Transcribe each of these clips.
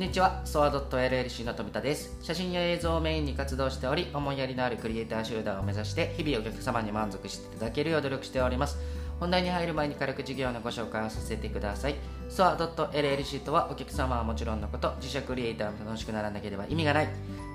んにちは、ソアドット LLC の富田です。写真や映像をメインに活動しており、思いやりのあるクリエイター集団を目指して、日々お客様に満足していただけるよう努力しております。本題に入る前に軽く事業のご紹介をさせてください。ソアドット LLC とは、お客様はもちろんのこと、自社クリエイターも楽しくならなければ意味がない。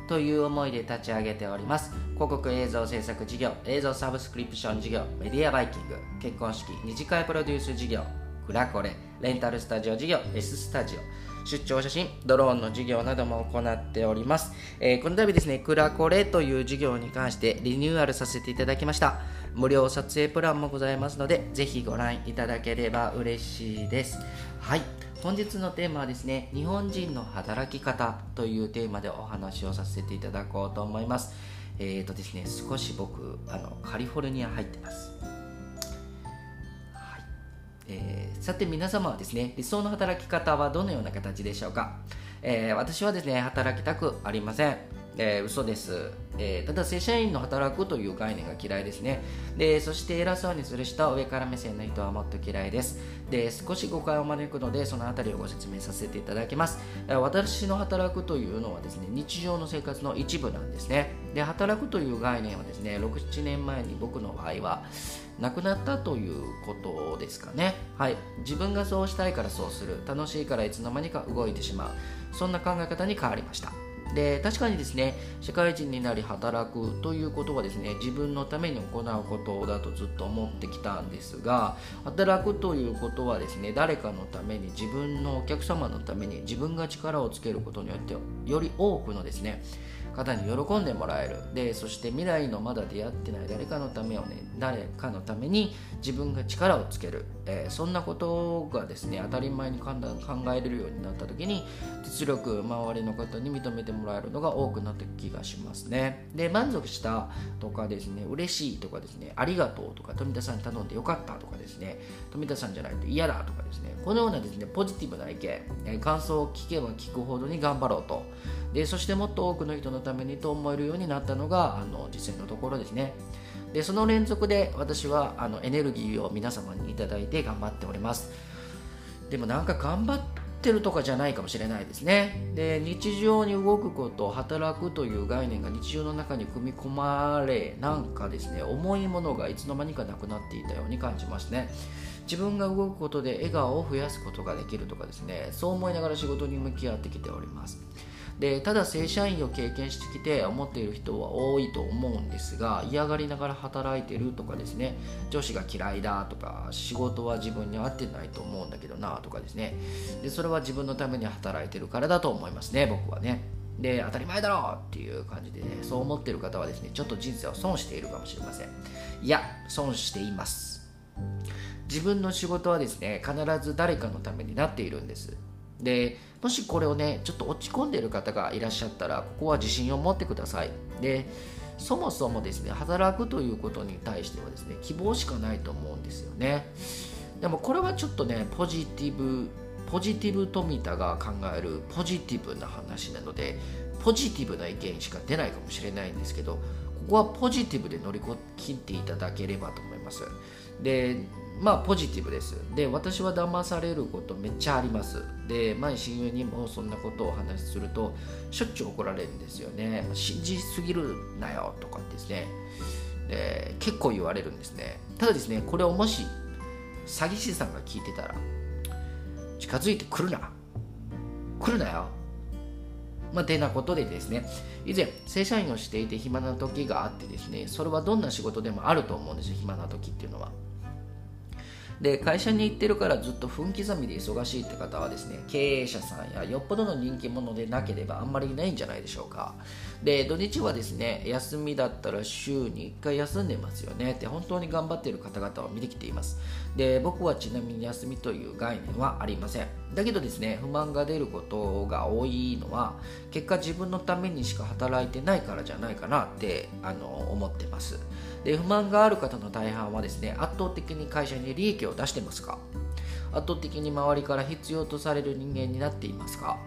という思いで立ち上げております広告映像制作事業映像サブスクリプション事業メディアバイキング結婚式二次会プロデュース事業クラコレレンタルスタジオ事業 S スタジオ出張写真ドローンの事業なども行っております、えーこの度ですねクラコレという事業に関してリニューアルさせていただきました。無料撮影プランもございますのでぜひご覧いただければ嬉しいです。はい。本日のテーマはですね日本人の働き方というテーマでお話をさせていただこうと思います。えーとですね少し僕あのカリフォルニア入ってます。えーさて皆様はですね理想の働き方はどのような形でしょうか、えー私はですね働きたくありません。えー嘘です、えーただ正社員の働くという概念が嫌いですね。でそして偉そうにする人は上から目線の人はもっと嫌いです。で少し誤解を招くのでそのあたりをご説明させていただきます。えー私の働くというのはですね日常の生活の一部なんですね。で働くという概念はですね67年前に僕の場合はなくなったということですかね。はい。自分がそうしたいからそうする。楽しいからいつの間にか動いてしまう。そんな考え方に変わりました。で確かにですね社会人になり働くということはですね自分のために行うことだとずっと思ってきたんですが働くということはですね誰かのために自分のお客様のために自分が力をつけることによってより多くのですね方に喜んでもらえる。でそして未来のまだ出会ってない誰かのためをね誰かのために自分が力をつける、えーそんなことがですね当たり前に考え考えれるようになった時に実力周りの方に認めてもらえるのが多くなった気がしますね。で満足したとかですね嬉しいとかですねありがとうとか富田さんに頼んでよかったとかですね富田さんじゃないと嫌だとかですねこのようなですねポジティブな意見、えー感想を聞けば聞くほどに頑張ろうと。でそしてもっと多くの人のためにと思えるようになったのがあの実際のところですね。でその連続で私はあのエネルギーを皆様にいただいて頑張っております。でもなんか頑張ってるとかじゃないかもしれないですね。で日常に動くこと働くという概念が日常の中に組み込まれなんかですね重いものがいつの間にかなくなっていたように感じますね。自分が動くことで笑顔を増やすことができるとかですねそう思いながら仕事に向き合ってきております。でただ正社員を経験してきて思っている人は多いと思うんですが嫌がりながら働いてるとかですね上司が嫌いだとか仕事は自分に合ってないと思うんだけどなとかですね。でそれは自分のために働いてるからだと思いますね僕はね。で当たり前だろうっていう感じでねそう思ってる方はですねちょっと人生を損しているかもしれません。いや損しています。自分の仕事はですね必ず誰かのためになっているんです。でもしこれをねちょっと落ち込んでいる方がいらっしゃったらここは自信を持ってください。でそもそもですね働くということに対してはですね希望しかないと思うんですよね。でもこれはちょっとねポジティブポジティブ富田が考えるポジティブな話なのでポジティブな意見しか出ないかもしれないんですけどここはポジティブで乗り切っていただければと思います。でまあポジティブです。で私は騙されることめっちゃあります。で前親友にもそんなことをお話しするとしょっちゅう怒られるんですよね。信じすぎるなよとかですね。で結構言われるんですね。ただですねこれをもし詐欺師さんが聞いてたら近づいてくるな。来るなよ。まあ、てなことでですね。以前正社員をしていて暇な時があってですねそれはどんな仕事でもあると思うんですよ暇な時っていうのは。で会社に行ってるからずっと分刻みで忙しいって方はですね経営者さんやよっぽどの人気者でなければあんまりいないんじゃないでしょうか。で土日はですね休みだったら週に1回休んでますよね。って本当に頑張っている方々を見てきています。で僕はちなみに休みという概念はありません。だけどですね不満が出ることが多いのは結果自分のためにしか働いてないからじゃないかなってあの思ってます。で不満がある方の大半はですね圧倒的に会社に利益を出してますか？圧倒的に周りから必要とされる人間になっていますか？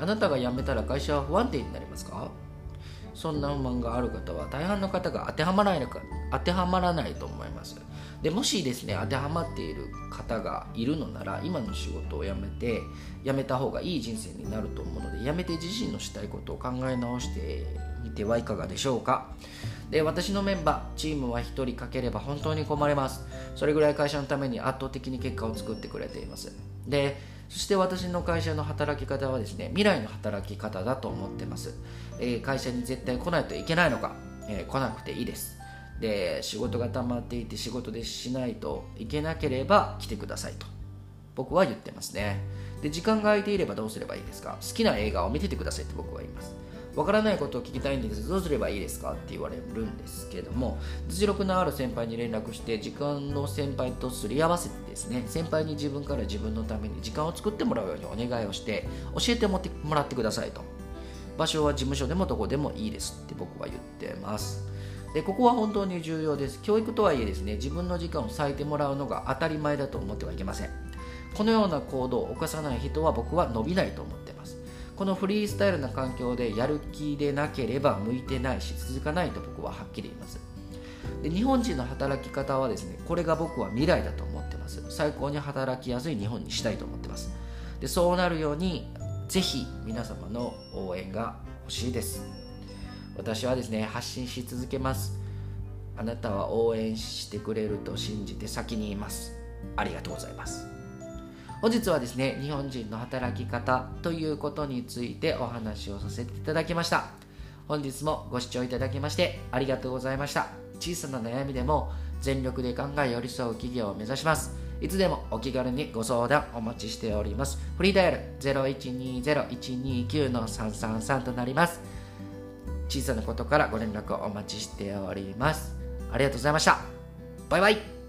あなたが辞めたら会社は不安定になりますか？そんな不満がある方は大半の方が当てはまらないか当てはまらないと思います。でもしですね当てはまっている方がいるのなら今の仕事を辞めて辞めた方がいい人生になると思うので辞めて自身のしたいことを考え直してみてはいかがでしょうか？で私のメンバーチームは1人かければ本当に困ります。それぐらい会社のために圧倒的に結果を作ってくれています。でそして私の会社の働き方はですね未来の働き方だと思ってます、えー、会社に絶対来ないといけないのか、えー、来なくていいです。で仕事が溜まっていて仕事でしないといけなければ来てくださいと僕は言ってますね。で時間が空いていればどうすればいいですか？好きな映画を見ててくださいって僕は言います。わからないことを聞きたいんです。どうすればいいですか？って言われるんですけども実力のある先輩に連絡して時間の先輩とすり合わせてですね先輩に自分から自分のために時間を作ってもらうようにお願いをして教えてもらってくださいと。場所は事務所でもどこでもいいですって僕は言ってます。でここは本当に重要です。教育とはいえですね自分の時間を割いてもらうのが当たり前だと思ってはいけません。このような行動を犯さない人は僕は伸びないと思ってこのフリースタイルな環境でやる気でなければ向いてないし続かないと僕ははっきり言います。で日本人の働き方はですねこれが僕は未来だと思ってます。最高に働きやすい日本にしたいと思ってます。でそうなるようにぜひ皆様の応援が欲しいです。私はですね発信し続けます。あなたは応援してくれると信じて先に言います。ありがとうございます。本日はですね日本人の働き方ということについてお話をさせていただきました。本日もご視聴いただきましてありがとうございました。小さな悩みでも全力で考え寄り添う企業を目指します。いつでもお気軽にご相談お待ちしております。フリーダイヤル0120-129-333となります。小さなことからご連絡をお待ちしております。ありがとうございました。バイバイ。